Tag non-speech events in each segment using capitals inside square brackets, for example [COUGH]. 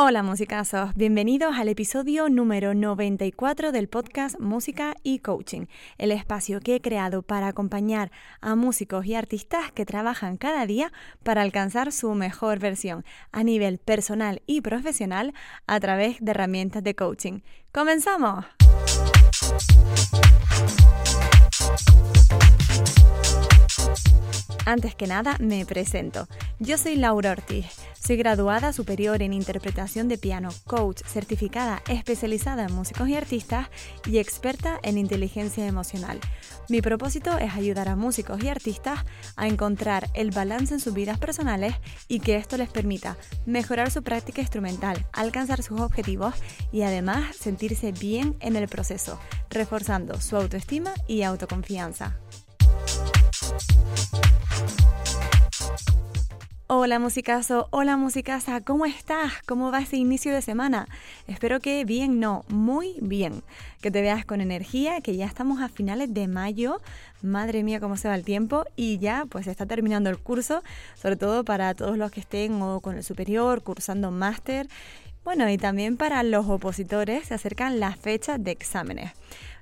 Hola musicazos, bienvenidos al episodio número 94 del podcast Música y Coaching, el espacio que he creado para acompañar a músicos y artistas que trabajan cada día para alcanzar su mejor versión a nivel personal y profesional a través de herramientas de coaching. ¡Comenzamos! Antes que nada, me presento. Yo soy Laura Ortiz. Soy graduada superior en interpretación de piano, coach certificada especializada en músicos y artistas y experta en inteligencia emocional. Mi propósito es ayudar a músicos y artistas a encontrar el balance en sus vidas personales y que esto les permita mejorar su práctica instrumental, alcanzar sus objetivos y además sentirse bien en el proceso, reforzando su autoestima y autoconfianza. Hola musicazo, hola musicasa, ¿cómo estás? ¿Cómo va ese inicio de semana? Espero que bien, no, muy bien. Que te veas con energía, que ya estamos a finales de mayo. Madre mía, cómo se va el tiempo. Y ya pues está terminando el curso, sobre todo para todos los que estén o con el superior, cursando máster. Bueno, y también para los opositores se acercan las fechas de exámenes.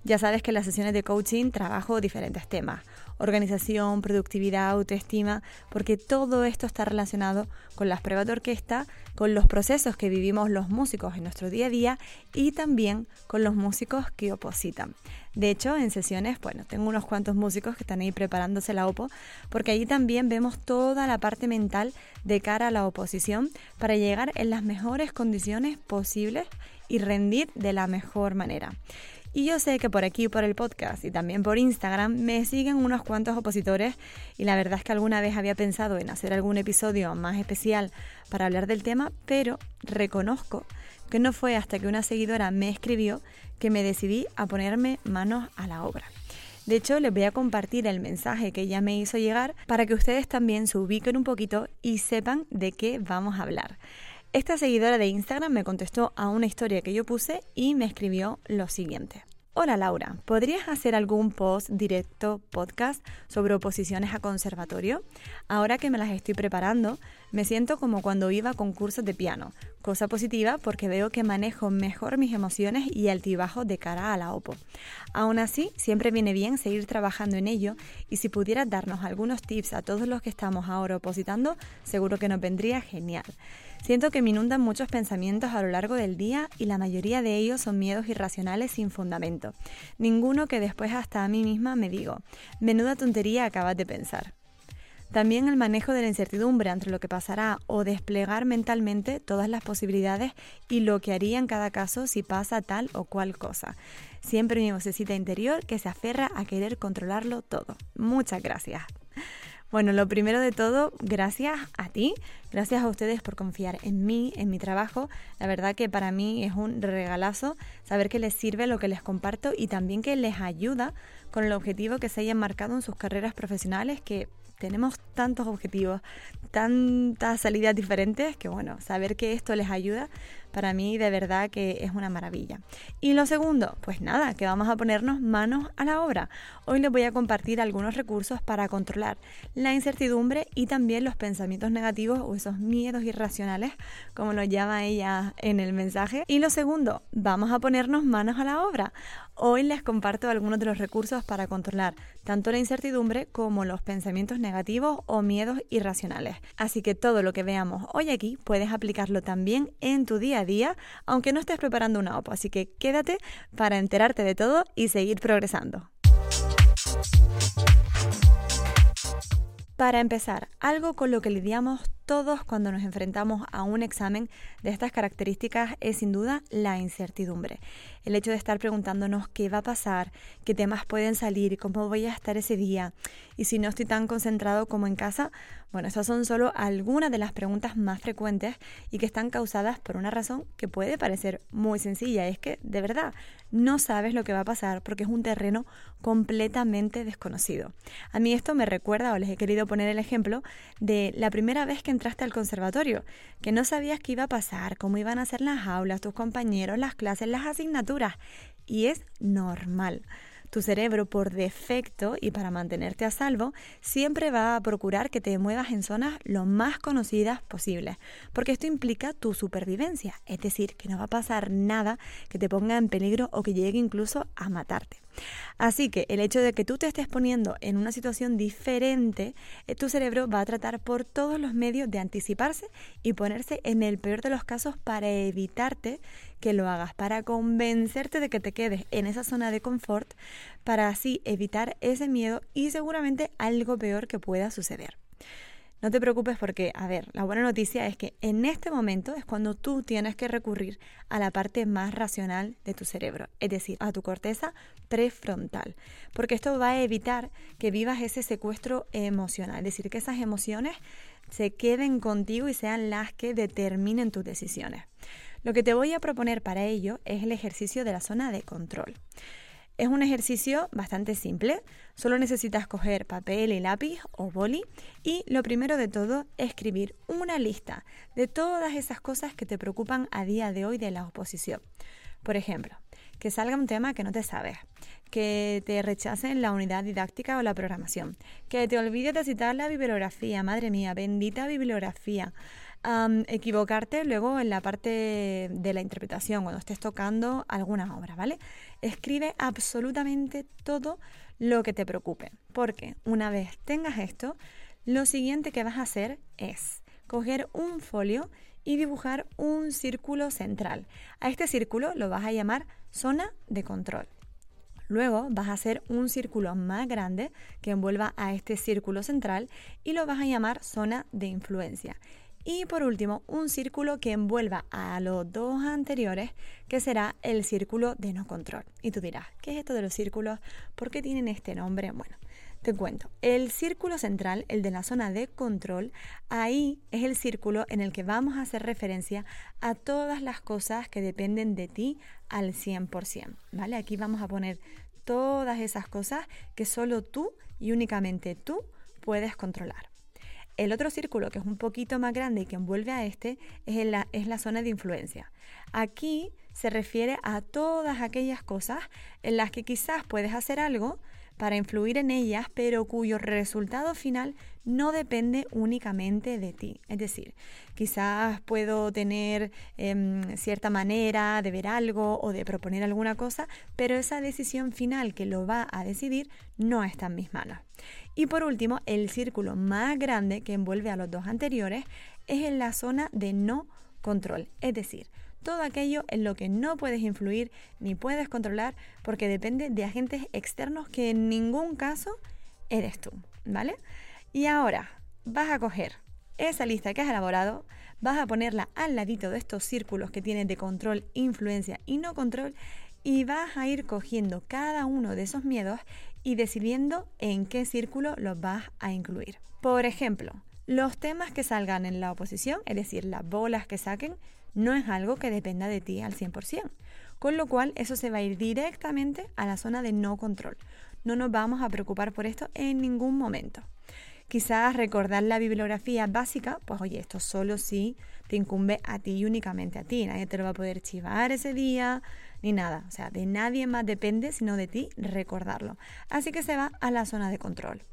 Ya sabes que en las sesiones de coaching trabajo diferentes temas organización, productividad, autoestima, porque todo esto está relacionado con las pruebas de orquesta, con los procesos que vivimos los músicos en nuestro día a día y también con los músicos que opositan. De hecho, en sesiones, bueno, tengo unos cuantos músicos que están ahí preparándose la OPO, porque allí también vemos toda la parte mental de cara a la oposición para llegar en las mejores condiciones posibles y rendir de la mejor manera. Y yo sé que por aquí, por el podcast y también por Instagram, me siguen unos cuantos opositores y la verdad es que alguna vez había pensado en hacer algún episodio más especial para hablar del tema, pero reconozco que no fue hasta que una seguidora me escribió que me decidí a ponerme manos a la obra. De hecho, les voy a compartir el mensaje que ella me hizo llegar para que ustedes también se ubiquen un poquito y sepan de qué vamos a hablar. Esta seguidora de Instagram me contestó a una historia que yo puse y me escribió lo siguiente. Hola Laura, ¿podrías hacer algún post directo podcast sobre oposiciones a conservatorio? Ahora que me las estoy preparando, me siento como cuando iba a concursos de piano, cosa positiva porque veo que manejo mejor mis emociones y altibajos de cara a la OPO. Aún así, siempre viene bien seguir trabajando en ello y si pudieras darnos algunos tips a todos los que estamos ahora opositando, seguro que nos vendría genial. Siento que me inundan muchos pensamientos a lo largo del día y la mayoría de ellos son miedos irracionales sin fundamento. Ninguno que después hasta a mí misma me digo, menuda tontería acabas de pensar. También el manejo de la incertidumbre entre lo que pasará o desplegar mentalmente todas las posibilidades y lo que haría en cada caso si pasa tal o cual cosa. Siempre mi vocecita interior que se aferra a querer controlarlo todo. Muchas gracias. Bueno, lo primero de todo, gracias a ti, gracias a ustedes por confiar en mí, en mi trabajo. La verdad que para mí es un regalazo saber que les sirve lo que les comparto y también que les ayuda con el objetivo que se hayan marcado en sus carreras profesionales, que tenemos tantos objetivos, tantas salidas diferentes, que bueno, saber que esto les ayuda para mí de verdad que es una maravilla. Y lo segundo, pues nada, que vamos a ponernos manos a la obra. Hoy les voy a compartir algunos recursos para controlar la incertidumbre y también los pensamientos negativos o esos miedos irracionales, como lo llama ella en el mensaje. Y lo segundo, vamos a ponernos manos a la obra. Hoy les comparto algunos de los recursos para controlar tanto la incertidumbre como los pensamientos negativos o miedos irracionales. Así que todo lo que veamos hoy aquí puedes aplicarlo también en tu día día, aunque no estés preparando una OPO. Así que quédate para enterarte de todo y seguir progresando. Para empezar, algo con lo que lidiamos todos cuando nos enfrentamos a un examen de estas características es sin duda la incertidumbre. El hecho de estar preguntándonos qué va a pasar, qué temas pueden salir, cómo voy a estar ese día y si no estoy tan concentrado como en casa, bueno, esas son solo algunas de las preguntas más frecuentes y que están causadas por una razón que puede parecer muy sencilla, es que de verdad no sabes lo que va a pasar porque es un terreno completamente desconocido. A mí esto me recuerda, o les he querido poner el ejemplo, de la primera vez que entraste al conservatorio, que no sabías qué iba a pasar, cómo iban a ser las aulas, tus compañeros, las clases, las asignaturas. Y es normal. Tu cerebro por defecto y para mantenerte a salvo siempre va a procurar que te muevas en zonas lo más conocidas posibles, porque esto implica tu supervivencia, es decir, que no va a pasar nada que te ponga en peligro o que llegue incluso a matarte. Así que el hecho de que tú te estés poniendo en una situación diferente, eh, tu cerebro va a tratar por todos los medios de anticiparse y ponerse en el peor de los casos para evitarte que lo hagas, para convencerte de que te quedes en esa zona de confort, para así evitar ese miedo y seguramente algo peor que pueda suceder. No te preocupes porque, a ver, la buena noticia es que en este momento es cuando tú tienes que recurrir a la parte más racional de tu cerebro, es decir, a tu corteza prefrontal, porque esto va a evitar que vivas ese secuestro emocional, es decir, que esas emociones se queden contigo y sean las que determinen tus decisiones. Lo que te voy a proponer para ello es el ejercicio de la zona de control. Es un ejercicio bastante simple, solo necesitas coger papel y lápiz o boli y lo primero de todo escribir una lista de todas esas cosas que te preocupan a día de hoy de la oposición. Por ejemplo, que salga un tema que no te sabes, que te rechacen la unidad didáctica o la programación, que te olvides de citar la bibliografía, madre mía, bendita bibliografía, equivocarte luego en la parte de la interpretación, cuando estés tocando alguna obra, ¿vale? Escribe absolutamente todo lo que te preocupe, porque una vez tengas esto, lo siguiente que vas a hacer es coger un folio y dibujar un círculo central. A este círculo lo vas a llamar zona de control. Luego vas a hacer un círculo más grande que envuelva a este círculo central y lo vas a llamar zona de influencia. Y por último, un círculo que envuelva a los dos anteriores, que será el círculo de no control. Y tú dirás, ¿qué es esto de los círculos? ¿Por qué tienen este nombre? Bueno, te cuento. El círculo central, el de la zona de control, ahí es el círculo en el que vamos a hacer referencia a todas las cosas que dependen de ti al 100%. ¿Vale? Aquí vamos a poner todas esas cosas que solo tú y únicamente tú puedes controlar. El otro círculo, que es un poquito más grande y que envuelve a este, es, la, es la zona de influencia. Aquí se refiere a todas aquellas cosas en las que quizás puedes hacer algo, para influir en ellas, pero cuyo resultado final no depende únicamente de ti. Es decir, quizás puedo tener em, cierta manera de ver algo o de proponer alguna cosa, pero esa decisión final que lo va a decidir no está en mis manos. Y por último, el círculo más grande que envuelve a los dos anteriores es en la zona de no control. Es decir, todo aquello en lo que no puedes influir ni puedes controlar porque depende de agentes externos que en ningún caso eres tú, ¿vale? Y ahora vas a coger esa lista que has elaborado, vas a ponerla al ladito de estos círculos que tienen de control, influencia y no control y vas a ir cogiendo cada uno de esos miedos y decidiendo en qué círculo los vas a incluir. Por ejemplo, los temas que salgan en la oposición, es decir, las bolas que saquen, no es algo que dependa de ti al 100%. Con lo cual, eso se va a ir directamente a la zona de no control. No nos vamos a preocupar por esto en ningún momento. Quizás recordar la bibliografía básica, pues oye, esto solo sí te incumbe a ti y únicamente a ti. Nadie te lo va a poder chivar ese día ni nada. O sea, de nadie más depende sino de ti recordarlo. Así que se va a la zona de control.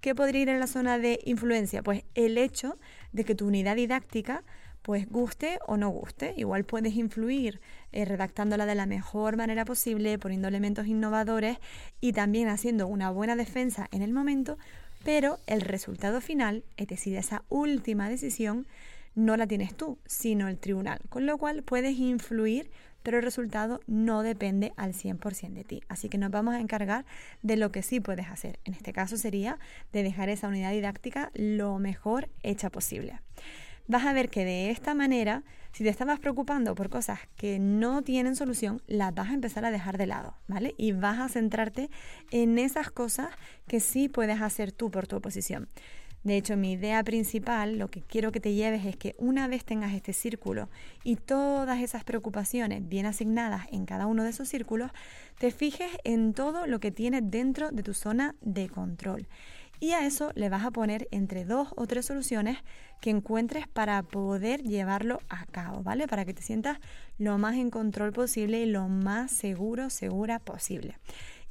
¿Qué podría ir en la zona de influencia? Pues el hecho de que tu unidad didáctica pues guste o no guste. Igual puedes influir eh, redactándola de la mejor manera posible, poniendo elementos innovadores y también haciendo una buena defensa en el momento, pero el resultado final, es decir, esa última decisión, no la tienes tú, sino el tribunal. Con lo cual puedes influir, pero el resultado no depende al 100% de ti. Así que nos vamos a encargar de lo que sí puedes hacer. En este caso sería de dejar esa unidad didáctica lo mejor hecha posible vas a ver que de esta manera, si te estabas preocupando por cosas que no tienen solución, las vas a empezar a dejar de lado, ¿vale? Y vas a centrarte en esas cosas que sí puedes hacer tú por tu oposición. De hecho, mi idea principal, lo que quiero que te lleves es que una vez tengas este círculo y todas esas preocupaciones bien asignadas en cada uno de esos círculos, te fijes en todo lo que tienes dentro de tu zona de control Y a eso le vas a poner entre dos o tres soluciones que encuentres para poder llevarlo a cabo, ¿vale? Para que te sientas lo más en control posible y lo más seguro, segura posible.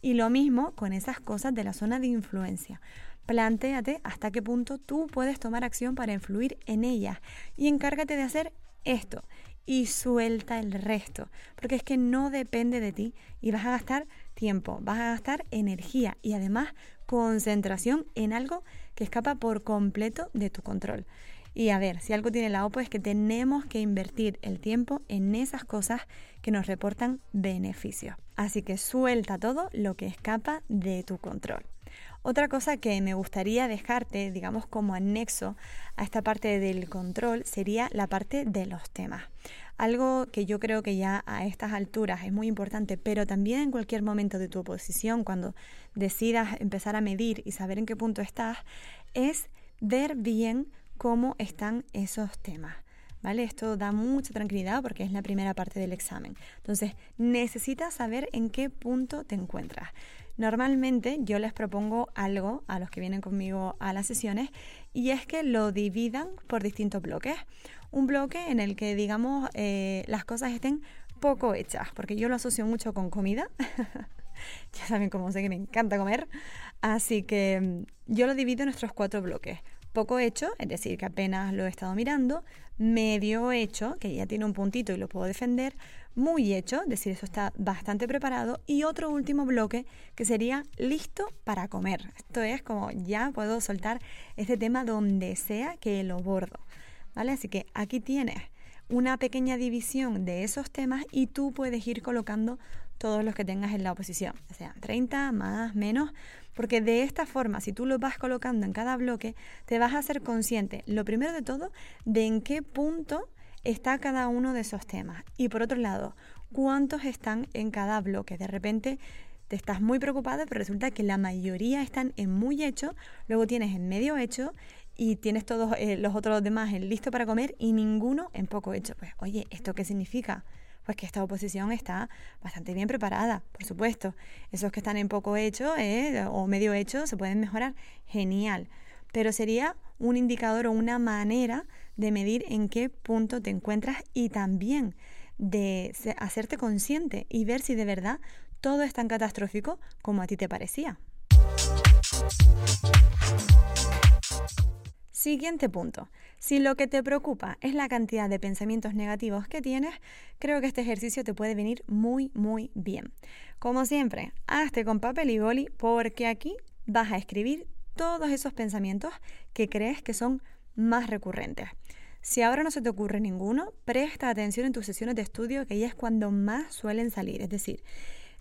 Y lo mismo con esas cosas de la zona de influencia. Plantéate hasta qué punto tú puedes tomar acción para influir en ellas y encárgate de hacer esto y suelta el resto, porque es que no depende de ti y vas a gastar tiempo, vas a gastar energía y además concentración en algo que escapa por completo de tu control. Y a ver, si algo tiene la OPO es que tenemos que invertir el tiempo en esas cosas que nos reportan beneficios. Así que suelta todo lo que escapa de tu control. Otra cosa que me gustaría dejarte, digamos, como anexo a esta parte del control sería la parte de los temas. Algo que yo creo que ya a estas alturas es muy importante, pero también en cualquier momento de tu oposición, cuando decidas empezar a medir y saber en qué punto estás, es ver bien cómo están esos temas. ¿Vale? Esto da mucha tranquilidad porque es la primera parte del examen. Entonces, necesitas saber en qué punto te encuentras. Normalmente yo les propongo algo a los que vienen conmigo a las sesiones y es que lo dividan por distintos bloques. Un bloque en el que, digamos, eh, las cosas estén poco hechas, porque yo lo asocio mucho con comida. [LAUGHS] ya saben cómo sé que me encanta comer. Así que mm, yo lo divido en nuestros cuatro bloques. Poco hecho, es decir, que apenas lo he estado mirando. Medio hecho, que ya tiene un puntito y lo puedo defender muy hecho, es decir, eso está bastante preparado. Y otro último bloque que sería listo para comer. Esto es como ya puedo soltar este tema donde sea que lo bordo. ¿Vale? Así que aquí tienes una pequeña división de esos temas y tú puedes ir colocando todos los que tengas en la oposición, o sea 30, más, menos, porque de esta forma, si tú lo vas colocando en cada bloque, te vas a ser consciente, lo primero de todo, de en qué punto está cada uno de esos temas. Y por otro lado, cuántos están en cada bloque. De repente te estás muy preocupada, pero resulta que la mayoría están en muy hecho, luego tienes en medio hecho y tienes todos eh, los otros demás en listo para comer y ninguno en poco hecho. Pues oye, ¿esto qué significa? Pues que esta oposición está bastante bien preparada, por supuesto. Esos que están en poco hecho eh, o medio hecho se pueden mejorar, genial. Pero sería un indicador o una manera de medir en qué punto te encuentras y también de hacerte consciente y ver si de verdad todo es tan catastrófico como a ti te parecía. Siguiente punto. Si lo que te preocupa es la cantidad de pensamientos negativos que tienes, creo que este ejercicio te puede venir muy, muy bien. Como siempre, hazte con papel y boli porque aquí vas a escribir todos esos pensamientos que crees que son más recurrentes. Si ahora no se te ocurre ninguno, presta atención en tus sesiones de estudio, que ahí es cuando más suelen salir. Es decir,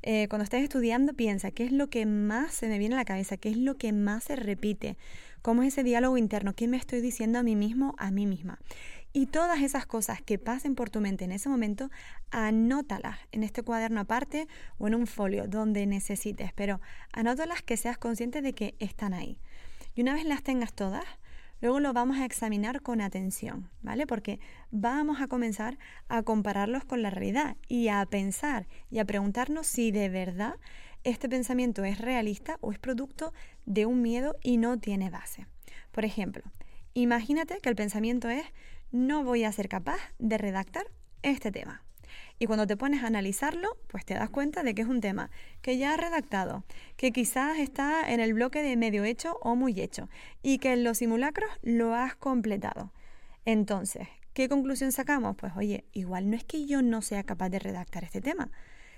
eh, cuando estés estudiando, piensa qué es lo que más se me viene a la cabeza, qué es lo que más se repite, cómo es ese diálogo interno, qué me estoy diciendo a mí mismo, a mí misma. Y todas esas cosas que pasen por tu mente en ese momento, anótalas en este cuaderno aparte o en un folio donde necesites, pero anótalas que seas consciente de que están ahí. Y una vez las tengas todas, Luego lo vamos a examinar con atención, ¿vale? Porque vamos a comenzar a compararlos con la realidad y a pensar y a preguntarnos si de verdad este pensamiento es realista o es producto de un miedo y no tiene base. Por ejemplo, imagínate que el pensamiento es no voy a ser capaz de redactar este tema. Y cuando te pones a analizarlo, pues te das cuenta de que es un tema que ya has redactado, que quizás está en el bloque de medio hecho o muy hecho, y que en los simulacros lo has completado. Entonces, ¿qué conclusión sacamos? Pues oye, igual no es que yo no sea capaz de redactar este tema,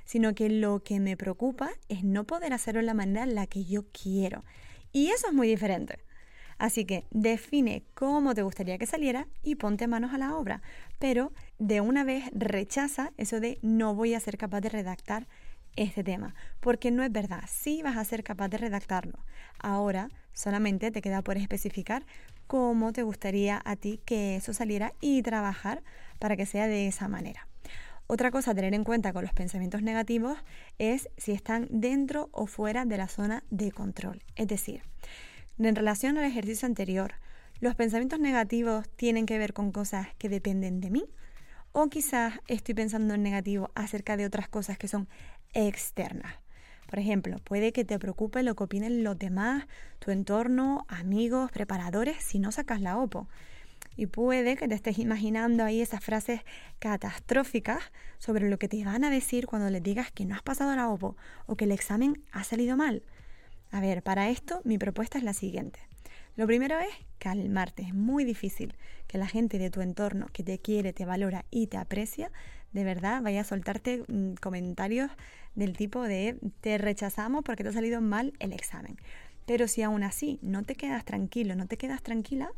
sino que lo que me preocupa es no poder hacerlo de la manera en la que yo quiero. Y eso es muy diferente. Así que define cómo te gustaría que saliera y ponte manos a la obra. Pero de una vez rechaza eso de no voy a ser capaz de redactar este tema, porque no es verdad, sí vas a ser capaz de redactarlo. Ahora solamente te queda por especificar cómo te gustaría a ti que eso saliera y trabajar para que sea de esa manera. Otra cosa a tener en cuenta con los pensamientos negativos es si están dentro o fuera de la zona de control. Es decir, en relación al ejercicio anterior, ¿los pensamientos negativos tienen que ver con cosas que dependen de mí? ¿O quizás estoy pensando en negativo acerca de otras cosas que son externas? Por ejemplo, puede que te preocupe lo que opinen los demás, tu entorno, amigos, preparadores, si no sacas la OPO. Y puede que te estés imaginando ahí esas frases catastróficas sobre lo que te van a decir cuando les digas que no has pasado la OPO o que el examen ha salido mal. A ver, para esto mi propuesta es la siguiente. Lo primero es calmarte. Es muy difícil que la gente de tu entorno que te quiere, te valora y te aprecia, de verdad vaya a soltarte mm, comentarios del tipo de te rechazamos porque te ha salido mal el examen. Pero si aún así no te quedas tranquilo, no te quedas tranquila,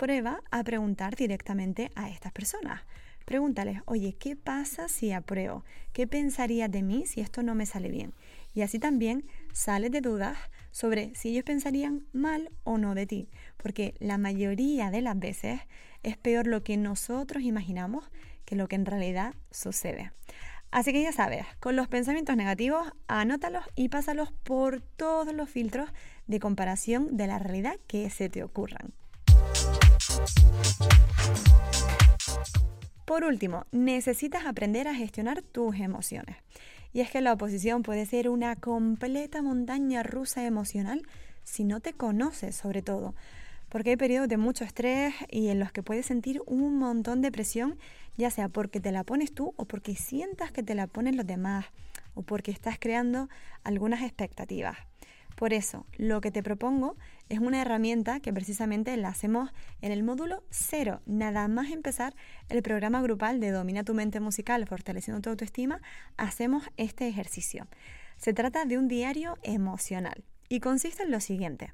prueba a preguntar directamente a estas personas. Pregúntales, oye, ¿qué pasa si apruebo? ¿Qué pensarías de mí si esto no me sale bien? Y así también sales de dudas sobre si ellos pensarían mal o no de ti, porque la mayoría de las veces es peor lo que nosotros imaginamos que lo que en realidad sucede. Así que ya sabes, con los pensamientos negativos, anótalos y pásalos por todos los filtros de comparación de la realidad que se te ocurran. Por último, necesitas aprender a gestionar tus emociones. Y es que la oposición puede ser una completa montaña rusa emocional si no te conoces sobre todo, porque hay periodos de mucho estrés y en los que puedes sentir un montón de presión, ya sea porque te la pones tú o porque sientas que te la ponen los demás o porque estás creando algunas expectativas. Por eso, lo que te propongo es una herramienta que precisamente la hacemos en el módulo cero. Nada más empezar el programa grupal de Domina tu mente musical, fortaleciendo tu autoestima, hacemos este ejercicio. Se trata de un diario emocional y consiste en lo siguiente.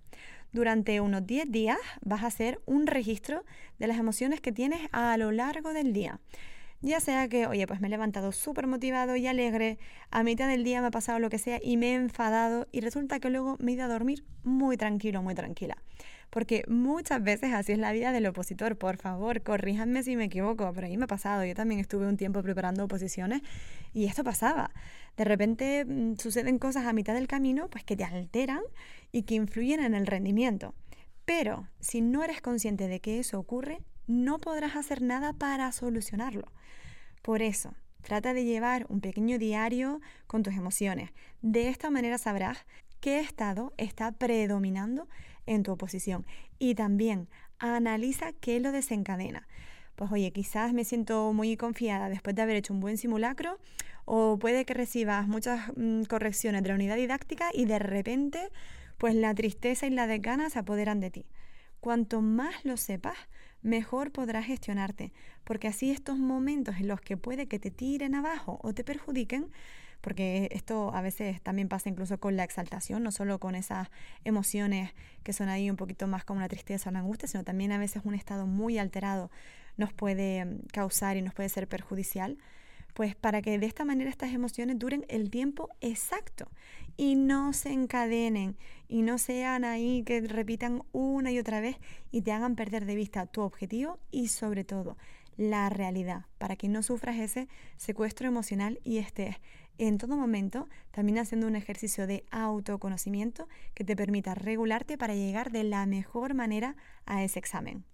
Durante unos 10 días vas a hacer un registro de las emociones que tienes a lo largo del día. Ya sea que, oye, pues me he levantado súper motivado y alegre, a mitad del día me ha pasado lo que sea y me he enfadado y resulta que luego me he ido a dormir muy tranquilo, muy tranquila. Porque muchas veces así es la vida del opositor. Por favor, corríjanme si me equivoco, pero ahí me ha pasado. Yo también estuve un tiempo preparando oposiciones y esto pasaba. De repente mm, suceden cosas a mitad del camino pues que te alteran y que influyen en el rendimiento. Pero si no eres consciente de que eso ocurre, no podrás hacer nada para solucionarlo. Por eso, trata de llevar un pequeño diario con tus emociones. De esta manera sabrás qué estado está predominando en tu oposición. Y también analiza qué lo desencadena. Pues oye, quizás me siento muy confiada después de haber hecho un buen simulacro o puede que recibas muchas mm, correcciones de la unidad didáctica y de repente pues la tristeza y la desgana se apoderan de ti. Cuanto más lo sepas, mejor podrás gestionarte, porque así estos momentos en los que puede que te tiren abajo o te perjudiquen, porque esto a veces también pasa incluso con la exaltación, no solo con esas emociones que son ahí un poquito más como la tristeza o la angustia, sino también a veces un estado muy alterado nos puede mm, causar y nos puede ser perjudicial. Pues para que de esta manera estas emociones duren el tiempo exacto y no se encadenen y no sean ahí que repitan una y otra vez y te hagan perder de vista tu objetivo y sobre todo la realidad, para que no sufras ese secuestro emocional y estés en todo momento también haciendo un ejercicio de autoconocimiento que te permita regularte para llegar de la mejor manera a ese examen.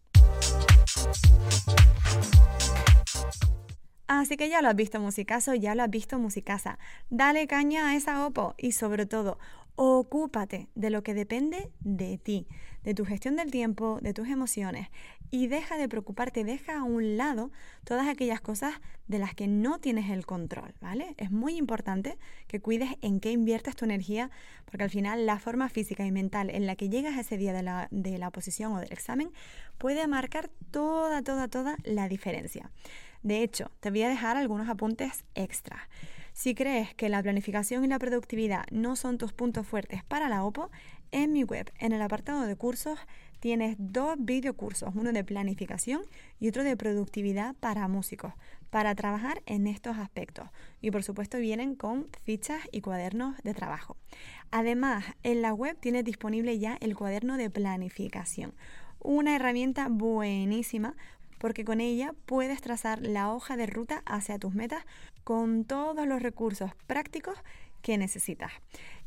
Así que ya lo has visto musicazo, ya lo has visto musicasa. Dale caña a esa OPO y sobre todo, ocúpate de lo que depende de ti, de tu gestión del tiempo, de tus emociones y deja de preocuparte, deja a un lado todas aquellas cosas de las que no tienes el control, ¿vale? Es muy importante que cuides en qué inviertes tu energía porque al final la forma física y mental en la que llegas ese día de la, de la oposición o del examen puede marcar toda, toda, toda la diferencia. De hecho, te voy a dejar algunos apuntes extra. Si crees que la planificación y la productividad no son tus puntos fuertes para la OPO, en mi web, en el apartado de cursos, tienes dos videocursos, uno de planificación y otro de productividad para músicos, para trabajar en estos aspectos. Y por supuesto vienen con fichas y cuadernos de trabajo. Además, en la web tienes disponible ya el cuaderno de planificación, una herramienta buenísima porque con ella puedes trazar la hoja de ruta hacia tus metas con todos los recursos prácticos que necesitas.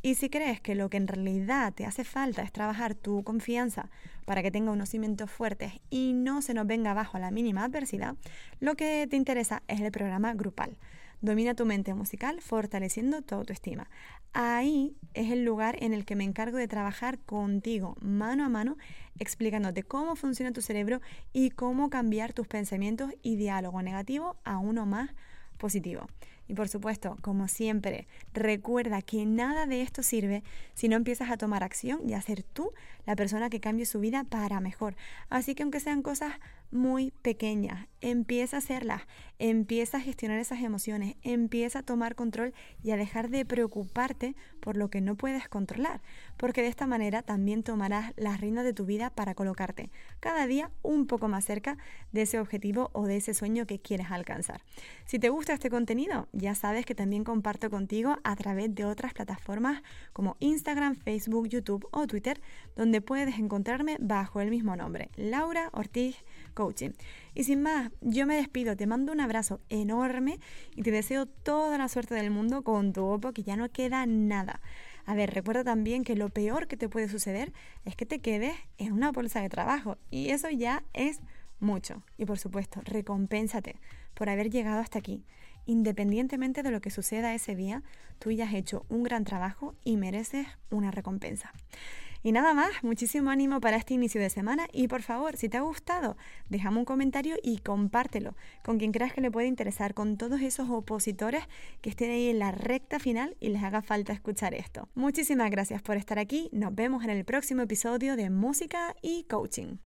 Y si crees que lo que en realidad te hace falta es trabajar tu confianza para que tenga unos cimientos fuertes y no se nos venga abajo a la mínima adversidad, lo que te interesa es el programa grupal. Domina tu mente musical fortaleciendo tu autoestima. Ahí es el lugar en el que me encargo de trabajar contigo mano a mano, explicándote cómo funciona tu cerebro y cómo cambiar tus pensamientos y diálogo negativo a uno más positivo. Y por supuesto, como siempre, recuerda que nada de esto sirve si no empiezas a tomar acción y a ser tú la persona que cambie su vida para mejor. Así que aunque sean cosas muy pequeñas, empieza a hacerlas, empieza a gestionar esas emociones, empieza a tomar control y a dejar de preocuparte por lo que no puedes controlar, porque de esta manera también tomarás las riendas de tu vida para colocarte cada día un poco más cerca de ese objetivo o de ese sueño que quieres alcanzar. Si te gusta este contenido, ya sabes que también comparto contigo a través de otras plataformas como Instagram, Facebook, YouTube o Twitter, donde puedes encontrarme bajo el mismo nombre, Laura Ortiz Coaching. Y sin más, yo me despido, te mando un abrazo enorme y te deseo toda la suerte del mundo con tu Oppo, que ya no queda nada. A ver, recuerda también que lo peor que te puede suceder es que te quedes en una bolsa de trabajo y eso ya es mucho. Y por supuesto, recompénsate por haber llegado hasta aquí. Independientemente de lo que suceda ese día, tú ya has hecho un gran trabajo y mereces una recompensa. Y nada más, muchísimo ánimo para este inicio de semana y por favor, si te ha gustado, déjame un comentario y compártelo con quien creas que le puede interesar, con todos esos opositores que estén ahí en la recta final y les haga falta escuchar esto. Muchísimas gracias por estar aquí, nos vemos en el próximo episodio de Música y Coaching.